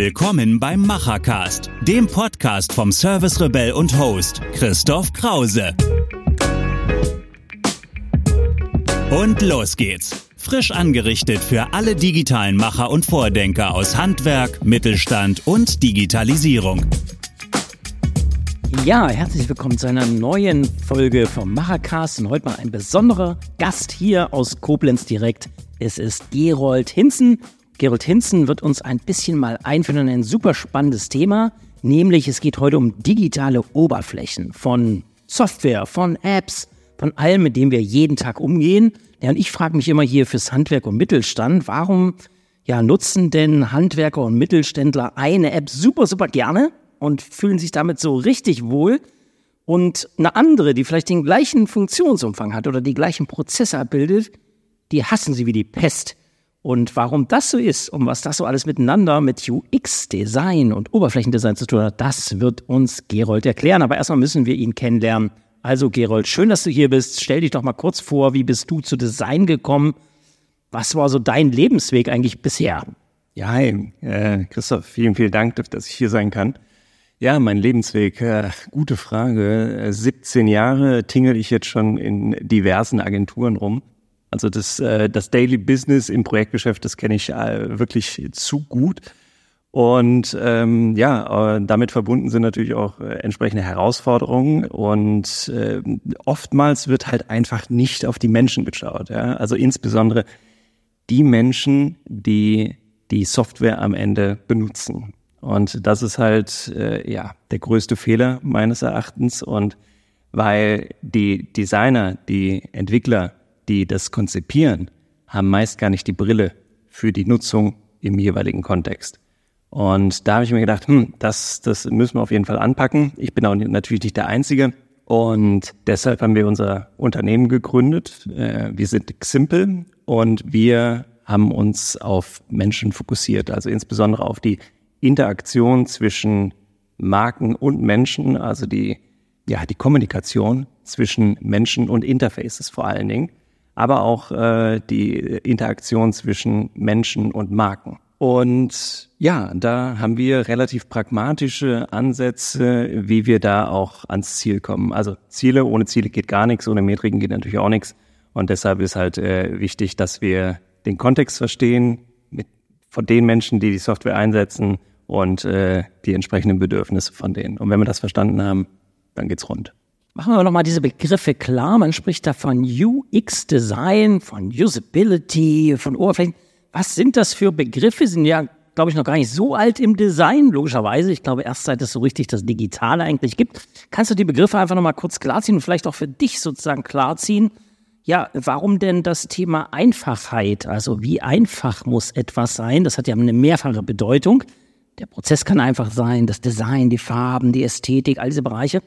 Willkommen beim Machercast, dem Podcast vom Service Rebell und Host Christoph Krause. Und los geht's. Frisch angerichtet für alle digitalen Macher und Vordenker aus Handwerk, Mittelstand und Digitalisierung. Ja, herzlich willkommen zu einer neuen Folge vom Machercast und heute mal ein besonderer Gast hier aus Koblenz direkt. Es ist Gerold Hinzen. Gerold Hinzen wird uns ein bisschen mal einführen in ein super spannendes Thema, nämlich es geht heute um digitale Oberflächen von Software, von Apps, von allem, mit dem wir jeden Tag umgehen. Ja, und ich frage mich immer hier fürs Handwerk und Mittelstand, warum ja, nutzen denn Handwerker und Mittelständler eine App super, super gerne und fühlen sich damit so richtig wohl? Und eine andere, die vielleicht den gleichen Funktionsumfang hat oder die gleichen Prozesse abbildet, die hassen sie wie die Pest. Und warum das so ist und was das so alles miteinander mit UX-Design und Oberflächendesign zu tun hat, das wird uns Gerold erklären. Aber erstmal müssen wir ihn kennenlernen. Also Gerold, schön, dass du hier bist. Stell dich doch mal kurz vor, wie bist du zu Design gekommen? Was war so dein Lebensweg eigentlich bisher? Ja, hi, äh, Christoph, vielen, vielen Dank, dass ich hier sein kann. Ja, mein Lebensweg, äh, gute Frage. 17 äh, Jahre tingel ich jetzt schon in diversen Agenturen rum. Also das, äh, das Daily Business im Projektgeschäft, das kenne ich äh, wirklich zu gut. Und ähm, ja, äh, damit verbunden sind natürlich auch äh, entsprechende Herausforderungen und äh, oftmals wird halt einfach nicht auf die Menschen geschaut. Ja? Also insbesondere die Menschen, die die Software am Ende benutzen. Und das ist halt äh, ja der größte Fehler meines Erachtens. Und weil die Designer, die Entwickler, die das konzipieren, haben meist gar nicht die Brille für die Nutzung im jeweiligen Kontext. Und da habe ich mir gedacht, hm, das, das müssen wir auf jeden Fall anpacken. Ich bin auch natürlich nicht der Einzige. Und deshalb haben wir unser Unternehmen gegründet. Äh, wir sind Ximple und wir haben uns auf Menschen fokussiert, also insbesondere auf die Interaktion zwischen Marken und Menschen, also die, ja, die Kommunikation zwischen Menschen und Interfaces vor allen Dingen, aber auch äh, die Interaktion zwischen Menschen und Marken. Und ja, da haben wir relativ pragmatische Ansätze, wie wir da auch ans Ziel kommen. Also Ziele, ohne Ziele geht gar nichts, ohne Metriken geht natürlich auch nichts. Und deshalb ist halt äh, wichtig, dass wir den Kontext verstehen mit, von den Menschen, die die Software einsetzen und äh, die entsprechenden Bedürfnisse von denen. Und wenn wir das verstanden haben, dann geht's rund. Machen wir nochmal diese Begriffe klar. Man spricht da von UX-Design, von Usability, von Oberflächen. Was sind das für Begriffe? Sind ja, glaube ich, noch gar nicht so alt im Design, logischerweise. Ich glaube, erst seit es so richtig das Digitale eigentlich gibt. Kannst du die Begriffe einfach nochmal kurz klarziehen und vielleicht auch für dich sozusagen klarziehen? Ja, warum denn das Thema Einfachheit? Also wie einfach muss etwas sein? Das hat ja eine mehrfache Bedeutung. Der Prozess kann einfach sein, das Design, die Farben, die Ästhetik, all diese Bereiche.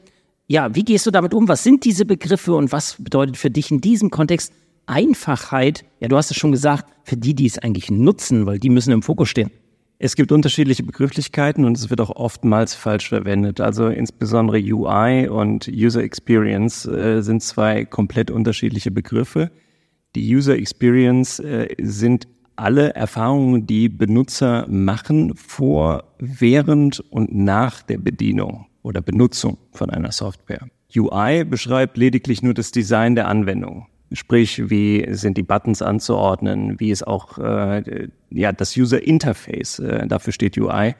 Ja, wie gehst du damit um? Was sind diese Begriffe und was bedeutet für dich in diesem Kontext Einfachheit, ja, du hast es schon gesagt, für die, die es eigentlich nutzen, weil die müssen im Fokus stehen. Es gibt unterschiedliche Begrifflichkeiten und es wird auch oftmals falsch verwendet. Also insbesondere UI und User Experience äh, sind zwei komplett unterschiedliche Begriffe. Die User Experience äh, sind alle Erfahrungen, die Benutzer machen vor, während und nach der Bedienung oder Benutzung von einer Software. UI beschreibt lediglich nur das Design der Anwendung. Sprich, wie sind die Buttons anzuordnen, wie ist auch äh, ja, das User Interface, äh, dafür steht UI,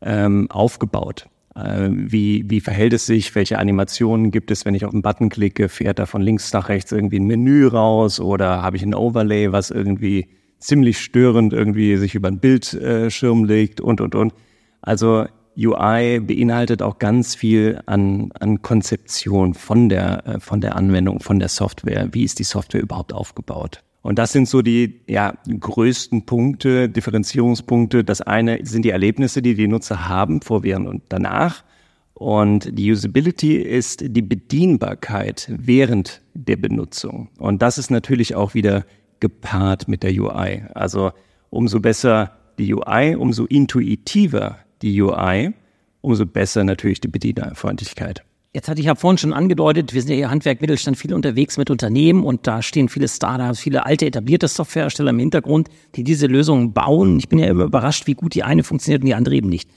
ähm, aufgebaut. Äh, wie, wie verhält es sich, welche Animationen gibt es, wenn ich auf einen Button klicke, fährt da von links nach rechts irgendwie ein Menü raus oder habe ich ein Overlay, was irgendwie ziemlich störend irgendwie sich über ein Bildschirm legt und, und, und. Also UI beinhaltet auch ganz viel an, an Konzeption von der, äh, von der Anwendung, von der Software. Wie ist die Software überhaupt aufgebaut? Und das sind so die ja, größten Punkte, Differenzierungspunkte. Das eine sind die Erlebnisse, die die Nutzer haben, vor, während und danach. Und die Usability ist die Bedienbarkeit während der Benutzung. Und das ist natürlich auch wieder gepaart mit der UI. Also umso besser die UI, umso intuitiver die UI, umso besser natürlich die Bedienerfreundlichkeit. Jetzt hatte ich ja vorhin schon angedeutet, wir sind ja hier Handwerk, Mittelstand viel unterwegs mit Unternehmen und da stehen viele Startups, viele alte etablierte Softwarehersteller im Hintergrund, die diese Lösungen bauen. Ich bin ja immer überrascht, wie gut die eine funktioniert und die andere eben nicht.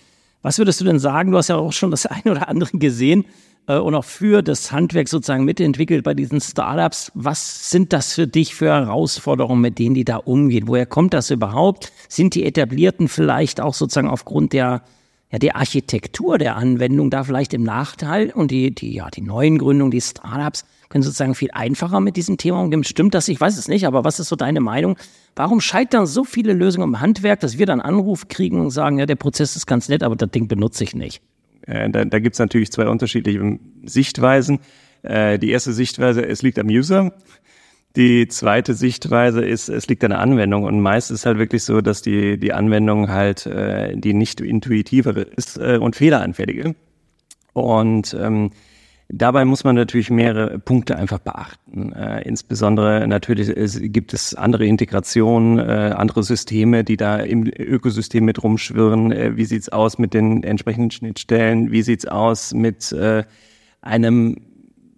Was würdest du denn sagen? Du hast ja auch schon das eine oder andere gesehen äh, und auch für das Handwerk sozusagen mitentwickelt bei diesen Startups. Was sind das für dich für Herausforderungen, mit denen die da umgehen? Woher kommt das überhaupt? Sind die etablierten vielleicht auch sozusagen aufgrund der ja, die Architektur der Anwendung da vielleicht im Nachteil und die, die, ja, die neuen Gründungen, die Startups können sozusagen viel einfacher mit diesem Thema umgehen. Stimmt das? Ich weiß es nicht, aber was ist so deine Meinung? Warum scheitern so viele Lösungen im Handwerk, dass wir dann Anruf kriegen und sagen, ja, der Prozess ist ganz nett, aber das Ding benutze ich nicht? Äh, da da gibt es natürlich zwei unterschiedliche Sichtweisen. Äh, die erste Sichtweise, es liegt am User. Die zweite Sichtweise ist, es liegt an der Anwendung und meist ist halt wirklich so, dass die, die Anwendung halt äh, die nicht intuitivere ist äh, und fehleranfällige. Und ähm, dabei muss man natürlich mehrere Punkte einfach beachten. Äh, insbesondere natürlich es, gibt es andere Integrationen, äh, andere Systeme, die da im Ökosystem mit rumschwirren. Äh, wie sieht's aus mit den entsprechenden Schnittstellen? Wie sieht's aus mit äh, einem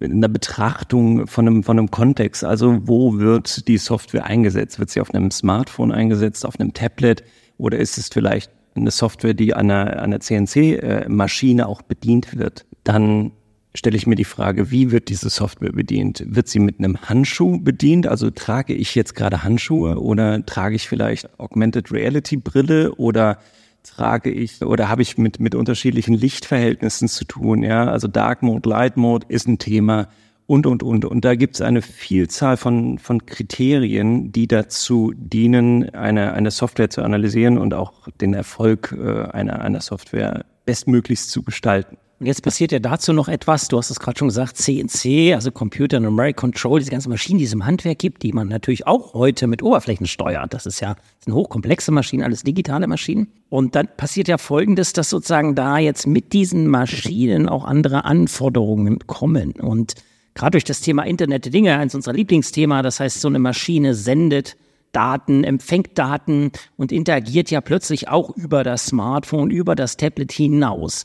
in der Betrachtung von einem, von einem Kontext. Also wo wird die Software eingesetzt? Wird sie auf einem Smartphone eingesetzt, auf einem Tablet oder ist es vielleicht eine Software, die an einer, einer CNC-Maschine auch bedient wird? Dann stelle ich mir die Frage, wie wird diese Software bedient? Wird sie mit einem Handschuh bedient? Also trage ich jetzt gerade Handschuhe oder trage ich vielleicht Augmented Reality Brille oder trage ich oder habe ich mit, mit unterschiedlichen Lichtverhältnissen zu tun. Ja, also Dark Mode, Light Mode ist ein Thema und, und, und. Und da gibt es eine Vielzahl von, von Kriterien, die dazu dienen, eine, eine Software zu analysieren und auch den Erfolg äh, einer, einer Software bestmöglichst zu gestalten. Und jetzt passiert ja dazu noch etwas, du hast es gerade schon gesagt, CNC, also Computer Numeric Control, diese ganzen Maschinen, die es im Handwerk gibt, die man natürlich auch heute mit Oberflächen steuert. Das ist ja das sind hochkomplexe Maschinen, alles digitale Maschinen. Und dann passiert ja Folgendes, dass sozusagen da jetzt mit diesen Maschinen auch andere Anforderungen kommen. Und gerade durch das Thema Internet der Dinge, eins unserer Lieblingsthema, das heißt, so eine Maschine sendet Daten, empfängt Daten und interagiert ja plötzlich auch über das Smartphone, über das Tablet hinaus.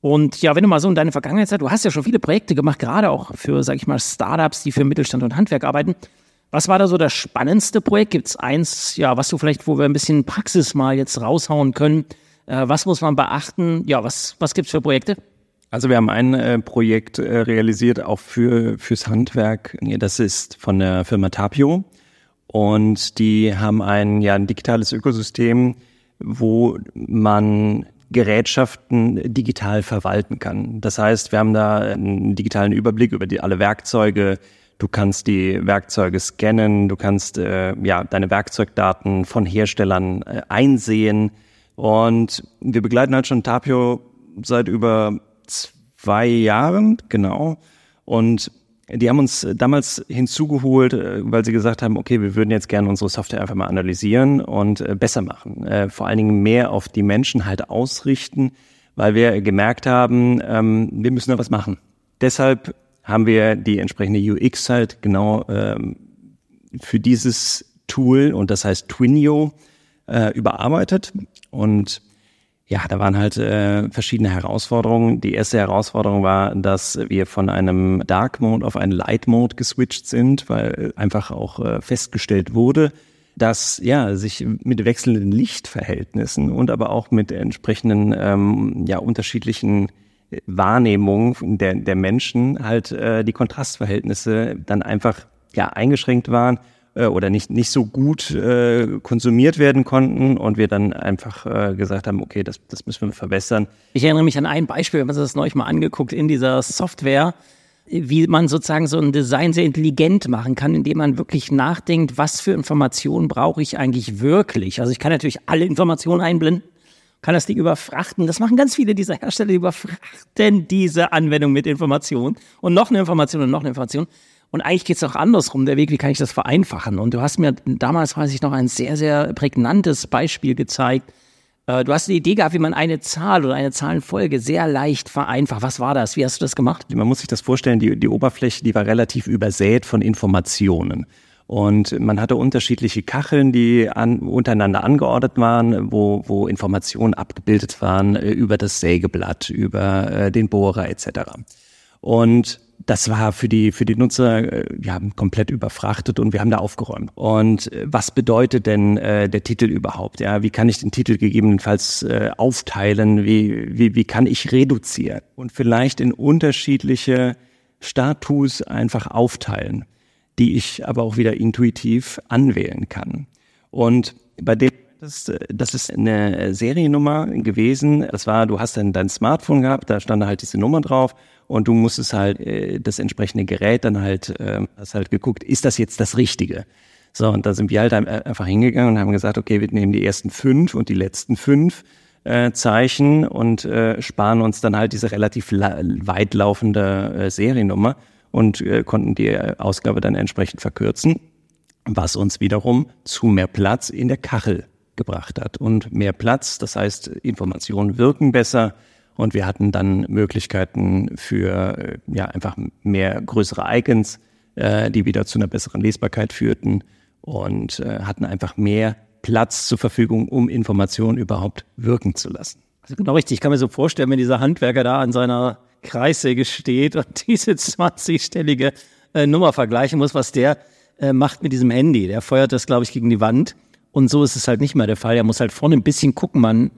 Und ja, wenn du mal so in deine Vergangenheit sagst, du hast ja schon viele Projekte gemacht, gerade auch für, sag ich mal, Startups, die für Mittelstand und Handwerk arbeiten. Was war da so das spannendste Projekt? Gibt es eins, ja, was du vielleicht, wo wir ein bisschen Praxis mal jetzt raushauen können? Äh, was muss man beachten? Ja, was, was gibt's für Projekte? Also wir haben ein äh, Projekt äh, realisiert, auch für fürs Handwerk. Das ist von der Firma Tapio. Und die haben ein, ja, ein digitales Ökosystem, wo man Gerätschaften digital verwalten kann. Das heißt, wir haben da einen digitalen Überblick über die, alle Werkzeuge. Du kannst die Werkzeuge scannen, du kannst äh, ja deine Werkzeugdaten von Herstellern äh, einsehen. Und wir begleiten halt schon Tapio seit über zwei Jahren, genau. Und die haben uns damals hinzugeholt, äh, weil sie gesagt haben, okay, wir würden jetzt gerne unsere Software einfach mal analysieren und äh, besser machen. Äh, vor allen Dingen mehr auf die Menschen halt ausrichten, weil wir gemerkt haben, ähm, wir müssen da was machen. Deshalb haben wir die entsprechende UX halt genau ähm, für dieses Tool und das heißt Twinio überarbeitet und ja, da waren halt äh, verschiedene Herausforderungen. Die erste Herausforderung war, dass wir von einem Dark Mode auf einen Light Mode geswitcht sind, weil einfach auch äh, festgestellt wurde, dass ja sich mit wechselnden Lichtverhältnissen und aber auch mit entsprechenden ähm, ja unterschiedlichen Wahrnehmungen der, der Menschen halt äh, die Kontrastverhältnisse dann einfach ja eingeschränkt waren äh, oder nicht, nicht so gut äh, konsumiert werden konnten und wir dann einfach äh, gesagt haben, okay, das, das müssen wir verbessern. Ich erinnere mich an ein Beispiel, wir haben uns das neulich mal angeguckt in dieser Software, wie man sozusagen so ein Design sehr intelligent machen kann, indem man wirklich nachdenkt, was für Informationen brauche ich eigentlich wirklich. Also ich kann natürlich alle Informationen einblenden, kann das Ding überfrachten. Das machen ganz viele dieser Hersteller, die überfrachten diese Anwendung mit Informationen und noch eine Information und noch eine Information. Und eigentlich geht es auch andersrum, der Weg, wie kann ich das vereinfachen? Und du hast mir damals, weiß ich noch, ein sehr, sehr prägnantes Beispiel gezeigt. Äh, du hast eine Idee gehabt, wie man eine Zahl oder eine Zahlenfolge sehr leicht vereinfacht. Was war das? Wie hast du das gemacht? Man muss sich das vorstellen, die, die Oberfläche, die war relativ übersät von Informationen. Und man hatte unterschiedliche Kacheln, die an, untereinander angeordnet waren, wo, wo Informationen abgebildet waren äh, über das Sägeblatt, über äh, den Bohrer etc. Und das war für die, für die Nutzer äh, ja, komplett überfrachtet und wir haben da aufgeräumt. Und äh, was bedeutet denn äh, der Titel überhaupt? Ja, wie kann ich den Titel gegebenenfalls äh, aufteilen? Wie, wie, wie kann ich reduzieren? Und vielleicht in unterschiedliche Status einfach aufteilen, die ich aber auch wieder intuitiv anwählen kann. Und bei dem das, das ist eine Seriennummer gewesen. Das war, du hast dann dein Smartphone gehabt, da stand halt diese Nummer drauf und du musstest halt äh, das entsprechende Gerät dann halt, äh, hast halt geguckt, ist das jetzt das Richtige? So, und da sind wir halt einfach hingegangen und haben gesagt, okay, wir nehmen die ersten fünf und die letzten fünf äh, Zeichen und äh, sparen uns dann halt diese relativ weit laufende äh, Seriennummer und äh, konnten die Ausgabe dann entsprechend verkürzen, was uns wiederum zu mehr Platz in der Kachel gebracht hat. Und mehr Platz, das heißt, Informationen wirken besser, und wir hatten dann Möglichkeiten für äh, ja einfach mehr größere Icons, äh, die wieder zu einer besseren Lesbarkeit führten und äh, hatten einfach mehr Platz zur Verfügung, um Informationen überhaupt wirken zu lassen. Also genau richtig. Ich kann mir so vorstellen, wenn dieser Handwerker da an seiner Kreissäge steht und diese 20-stellige äh, Nummer vergleichen muss, was der äh, macht mit diesem Handy. Der feuert das, glaube ich, gegen die Wand. Und so ist es halt nicht mehr der Fall. Er muss halt vorne ein bisschen gucken. Man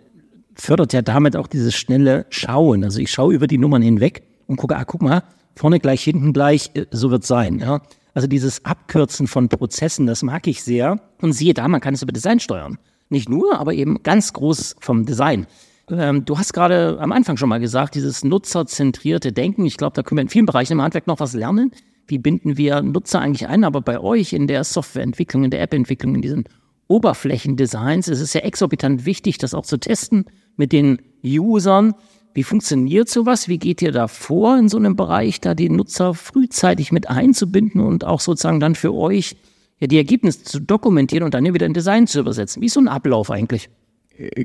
fördert ja damit auch dieses schnelle Schauen. Also ich schaue über die Nummern hinweg und gucke, ah, guck mal, vorne gleich, hinten gleich, äh, so wird sein. Ja? Also dieses Abkürzen von Prozessen, das mag ich sehr. Und siehe da, man kann es über Design steuern. Nicht nur, aber eben ganz groß vom Design. Ähm, du hast gerade am Anfang schon mal gesagt, dieses nutzerzentrierte Denken. Ich glaube, da können wir in vielen Bereichen im Handwerk noch was lernen. Wie binden wir Nutzer eigentlich ein? Aber bei euch in der Softwareentwicklung, in der App-Entwicklung, in diesen Oberflächendesigns ist es ja exorbitant wichtig, das auch zu testen mit den Usern. Wie funktioniert sowas? Wie geht ihr da vor in so einem Bereich, da die Nutzer frühzeitig mit einzubinden und auch sozusagen dann für euch ja die Ergebnisse zu dokumentieren und dann wieder in Design zu übersetzen? Wie ist so ein Ablauf eigentlich?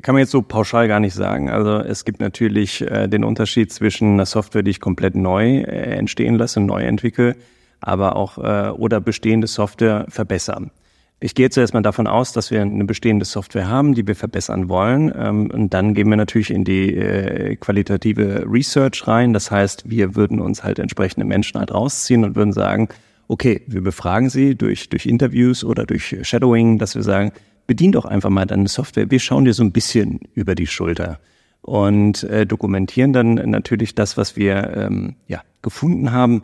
Kann man jetzt so pauschal gar nicht sagen. Also es gibt natürlich äh, den Unterschied zwischen einer Software, die ich komplett neu äh, entstehen lasse, neu entwickle, aber auch äh, oder bestehende Software verbessern. Ich gehe zuerst mal davon aus, dass wir eine bestehende Software haben, die wir verbessern wollen. Ähm, und dann gehen wir natürlich in die äh, qualitative Research rein. Das heißt, wir würden uns halt entsprechende Menschen halt rausziehen und würden sagen, okay, wir befragen sie durch, durch Interviews oder durch Shadowing, dass wir sagen, bedien doch einfach mal deine Software. Wir schauen dir so ein bisschen über die Schulter und äh, dokumentieren dann natürlich das, was wir ähm, ja, gefunden haben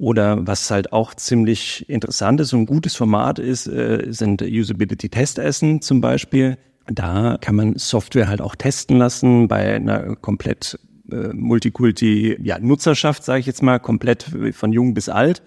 oder was halt auch ziemlich interessant ist und gutes Format ist, äh, sind Usability-Testessen zum Beispiel. Da kann man Software halt auch testen lassen bei einer komplett äh, Multikulti-Nutzerschaft, ja, sage ich jetzt mal, komplett von jung bis alt.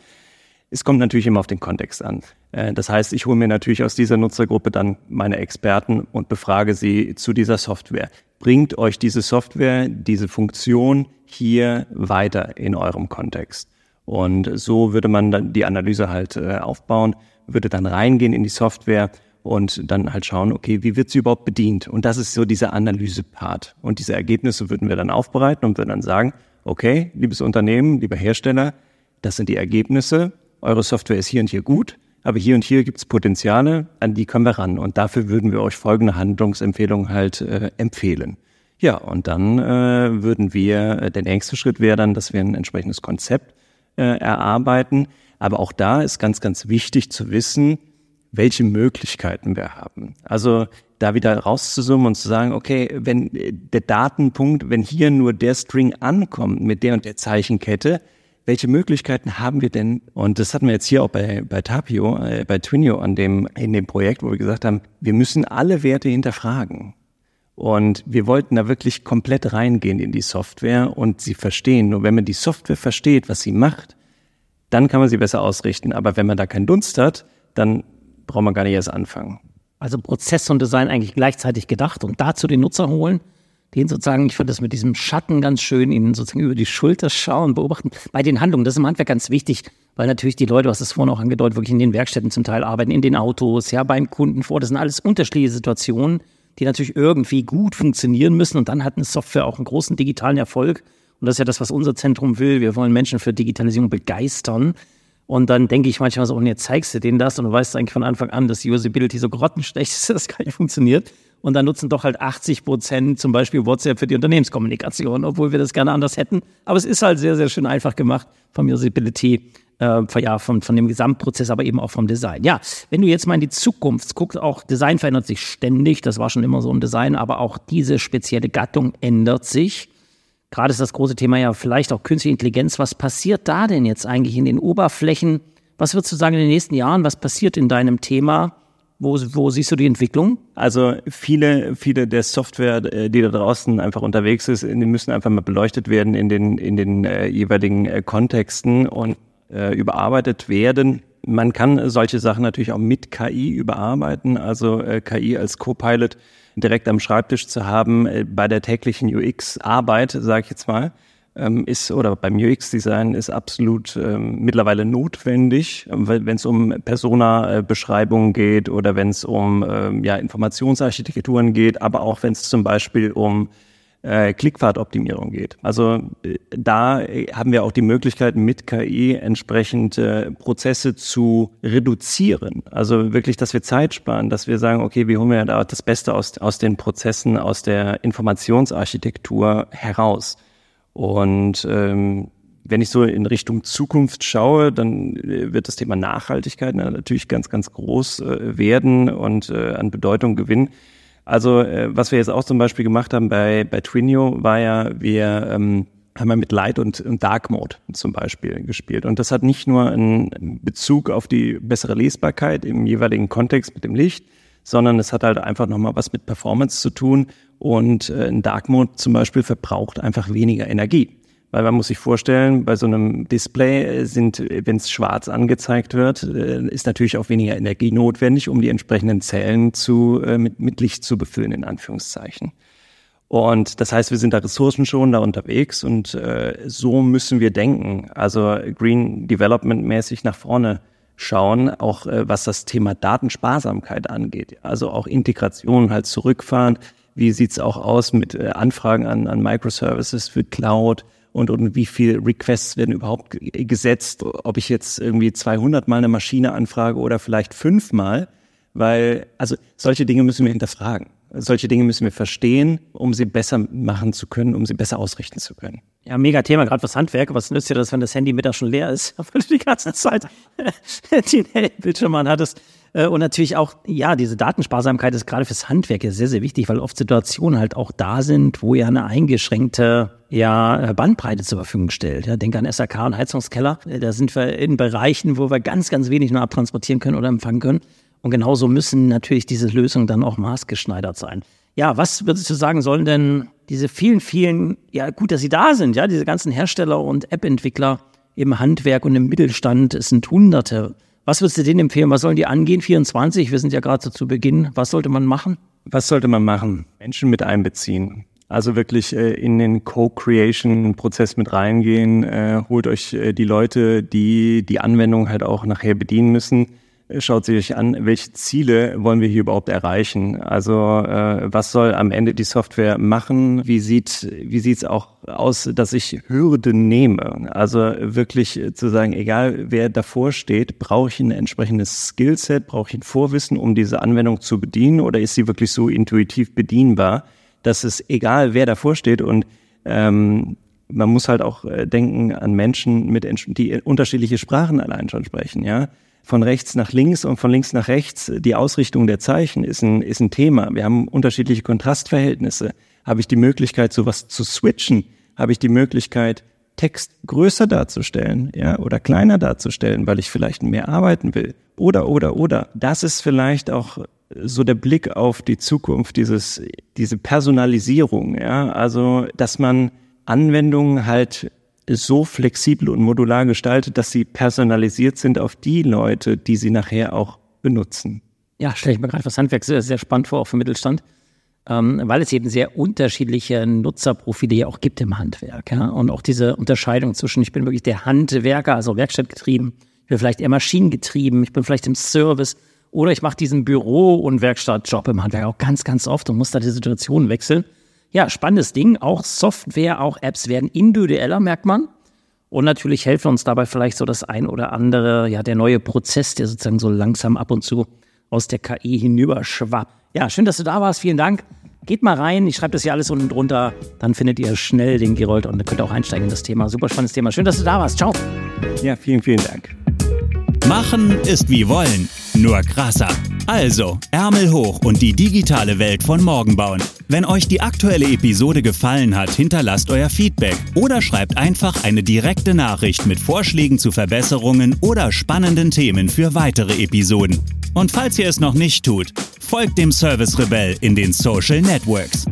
Es kommt natürlich immer auf den Kontext an. Äh, das heißt, ich hole mir natürlich aus dieser Nutzergruppe dann meine Experten und befrage sie zu dieser Software. Bringt euch diese Software, diese Funktion hier weiter in eurem Kontext? Und so würde man dann die Analyse halt äh, aufbauen, würde dann reingehen in die Software und dann halt schauen, okay, wie wird sie überhaupt bedient? Und das ist so dieser Analyse-Part. Und diese Ergebnisse würden wir dann aufbereiten und würden dann sagen, okay, liebes Unternehmen, lieber Hersteller, das sind die Ergebnisse. Eure Software ist hier und hier gut, aber hier und hier gibt es Potenziale, an die können wir ran. Und dafür würden wir euch folgende Handlungsempfehlungen halt äh, empfehlen. Ja, und dann äh, würden wir, äh, der nächste Schritt wäre dann, dass wir ein entsprechendes Konzept äh, erarbeiten. Aber auch da ist ganz, ganz wichtig zu wissen, welche Möglichkeiten wir haben. Also da wieder rauszusummen und zu sagen, okay, wenn der Datenpunkt, wenn hier nur der String ankommt mit der und der Zeichenkette, welche Möglichkeiten haben wir denn? Und das hatten wir jetzt hier auch bei, bei Tapio, äh, bei Twinio an dem, in dem Projekt, wo wir gesagt haben, wir müssen alle Werte hinterfragen. Und wir wollten da wirklich komplett reingehen in die Software und sie verstehen. Nur wenn man die Software versteht, was sie macht, dann kann man sie besser ausrichten. Aber wenn man da keinen Dunst hat, dann braucht man gar nicht erst anfangen. Also Prozess und Design eigentlich gleichzeitig gedacht und dazu den Nutzer holen, den sozusagen, ich finde das mit diesem Schatten ganz schön, ihnen sozusagen über die Schulter schauen, beobachten. Bei den Handlungen, das ist im Handwerk ganz wichtig, weil natürlich die Leute, was es vorhin auch angedeutet, wirklich in den Werkstätten zum Teil arbeiten, in den Autos, ja, beim Kunden vor. Das sind alles unterschiedliche Situationen die natürlich irgendwie gut funktionieren müssen. Und dann hat eine Software auch einen großen digitalen Erfolg. Und das ist ja das, was unser Zentrum will. Wir wollen Menschen für Digitalisierung begeistern. Und dann denke ich manchmal so, und jetzt zeigst du denen das und du weißt eigentlich von Anfang an, dass Usability so grottenschlecht ist, dass das gar nicht funktioniert. Und dann nutzen doch halt 80 Prozent zum Beispiel WhatsApp für die Unternehmenskommunikation, obwohl wir das gerne anders hätten. Aber es ist halt sehr, sehr schön einfach gemacht vom Usability äh, ja, von, von dem Gesamtprozess, aber eben auch vom Design. Ja, wenn du jetzt mal in die Zukunft guckst, auch Design verändert sich ständig, das war schon immer so ein Design, aber auch diese spezielle Gattung ändert sich. Gerade ist das große Thema ja vielleicht auch künstliche Intelligenz. Was passiert da denn jetzt eigentlich in den Oberflächen? Was würdest du sagen in den nächsten Jahren? Was passiert in deinem Thema? Wo, wo siehst du die Entwicklung? Also viele, viele der Software, äh, die da draußen einfach unterwegs ist, die müssen einfach mal beleuchtet werden in den, in den äh, jeweiligen äh, Kontexten und äh, überarbeitet werden. Man kann solche Sachen natürlich auch mit KI überarbeiten, also äh, KI als Co-Pilot direkt am Schreibtisch zu haben äh, bei der täglichen UX-Arbeit, sage ich jetzt mal, ähm, ist oder beim UX-Design ist absolut ähm, mittlerweile notwendig, wenn es um Persona-Beschreibungen geht oder wenn es um ähm, ja, Informationsarchitekturen geht, aber auch wenn es zum Beispiel um äh, Klickfahrtoptimierung geht. Also äh, da äh, haben wir auch die Möglichkeit, mit KI entsprechend äh, Prozesse zu reduzieren. Also wirklich, dass wir Zeit sparen, dass wir sagen, okay, wie holen wir da das Beste aus, aus den Prozessen, aus der Informationsarchitektur heraus. Und ähm, wenn ich so in Richtung Zukunft schaue, dann äh, wird das Thema Nachhaltigkeit natürlich ganz, ganz groß äh, werden und äh, an Bedeutung gewinnen. Also äh, was wir jetzt auch zum Beispiel gemacht haben bei, bei Twinio war ja, wir ähm, haben wir mit Light und, und Dark Mode zum Beispiel gespielt. Und das hat nicht nur einen Bezug auf die bessere Lesbarkeit im jeweiligen Kontext mit dem Licht, sondern es hat halt einfach nochmal was mit Performance zu tun. Und äh, ein Dark Mode zum Beispiel verbraucht einfach weniger Energie. Weil man muss sich vorstellen, bei so einem Display sind, wenn es schwarz angezeigt wird, äh, ist natürlich auch weniger Energie notwendig, um die entsprechenden Zellen zu, äh, mit, mit Licht zu befüllen, in Anführungszeichen. Und das heißt, wir sind da ressourcenschonender unterwegs und äh, so müssen wir denken. Also Green Development mäßig nach vorne schauen, auch äh, was das Thema Datensparsamkeit angeht. Also auch Integration halt zurückfahren. Wie sieht's auch aus mit äh, Anfragen an, an Microservices für Cloud? und, und wie viel Requests werden überhaupt gesetzt, ob ich jetzt irgendwie 200 Mal eine Maschine anfrage oder vielleicht fünfmal, weil, also solche Dinge müssen wir hinterfragen. Solche Dinge müssen wir verstehen, um sie besser machen zu können, um sie besser ausrichten zu können. Ja, mega Thema, gerade was Handwerk. Was nützt dir das, wenn das Handy mittags schon leer ist, weil du die ganze Zeit den Bildschirm anhattest? Äh, und natürlich auch, ja, diese Datensparsamkeit ist gerade fürs Handwerk sehr, sehr wichtig, weil oft Situationen halt auch da sind, wo ja eine eingeschränkte ja, äh, Bandbreite zur Verfügung stellt. Ja, denk an SAK und Heizungskeller. Äh, da sind wir in Bereichen, wo wir ganz, ganz wenig nur abtransportieren können oder empfangen können. Und genauso müssen natürlich diese Lösungen dann auch maßgeschneidert sein. Ja, was würdest du sagen, sollen denn diese vielen, vielen, ja gut, dass sie da sind, ja, diese ganzen Hersteller und App-Entwickler im Handwerk und im Mittelstand, es sind Hunderte. Was würdest du denen empfehlen? Was sollen die angehen? 24, wir sind ja gerade so zu Beginn. Was sollte man machen? Was sollte man machen? Menschen mit einbeziehen. Also wirklich äh, in den Co-Creation-Prozess mit reingehen. Äh, holt euch äh, die Leute, die die Anwendung halt auch nachher bedienen müssen schaut sich an, welche Ziele wollen wir hier überhaupt erreichen? Also äh, was soll am Ende die Software machen? Wie sieht wie sieht's auch aus, dass ich Hürden nehme? Also wirklich zu sagen, egal wer davor steht, brauche ich ein entsprechendes Skillset, brauche ich ein Vorwissen, um diese Anwendung zu bedienen, oder ist sie wirklich so intuitiv bedienbar, dass es egal wer davor steht und ähm, man muss halt auch äh, denken an Menschen, mit, die unterschiedliche Sprachen allein schon sprechen, ja von rechts nach links und von links nach rechts. Die Ausrichtung der Zeichen ist ein, ist ein Thema. Wir haben unterschiedliche Kontrastverhältnisse. Habe ich die Möglichkeit, sowas zu switchen? Habe ich die Möglichkeit, Text größer darzustellen, ja, oder kleiner darzustellen, weil ich vielleicht mehr arbeiten will? Oder, oder, oder. Das ist vielleicht auch so der Blick auf die Zukunft, dieses, diese Personalisierung, ja. Also, dass man Anwendungen halt so flexibel und modular gestaltet, dass sie personalisiert sind auf die Leute, die sie nachher auch benutzen. Ja, stelle ich mir gerade das Handwerk sehr, sehr spannend vor, auch für Mittelstand, ähm, weil es eben sehr unterschiedliche Nutzerprofile ja auch gibt im Handwerk. Ja? Und auch diese Unterscheidung zwischen, ich bin wirklich der Handwerker, also Werkstattgetrieben, ich bin vielleicht eher maschinengetrieben, ich bin vielleicht im Service oder ich mache diesen Büro- und Werkstattjob im Handwerk auch ganz, ganz oft und muss da die Situation wechseln. Ja, spannendes Ding. Auch Software, auch Apps werden individueller, merkt man. Und natürlich helfen uns dabei vielleicht so das ein oder andere, ja, der neue Prozess, der sozusagen so langsam ab und zu aus der KI hinüberschwappt. Ja, schön, dass du da warst. Vielen Dank. Geht mal rein, ich schreibe das hier alles unten drunter, dann findet ihr schnell den Gerold und könnt auch einsteigen in das Thema. Super spannendes Thema. Schön, dass du da warst. Ciao. Ja, vielen, vielen Dank. Machen ist wie wollen, nur krasser. Also, Ärmel hoch und die digitale Welt von morgen bauen. Wenn euch die aktuelle Episode gefallen hat, hinterlasst euer Feedback oder schreibt einfach eine direkte Nachricht mit Vorschlägen zu Verbesserungen oder spannenden Themen für weitere Episoden. Und falls ihr es noch nicht tut, folgt dem Service Rebell in den Social Networks.